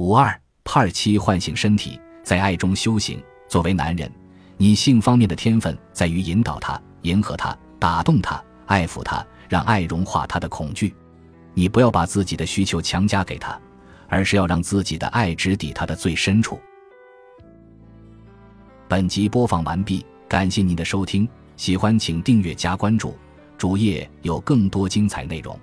五二 Part 七唤醒身体，在爱中修行。作为男人，你性方面的天分在于引导他、迎合他、打动他、爱抚他，让爱融化他的恐惧。你不要把自己的需求强加给他，而是要让自己的爱直抵他的最深处。本集播放完毕，感谢您的收听，喜欢请订阅加关注，主页有更多精彩内容。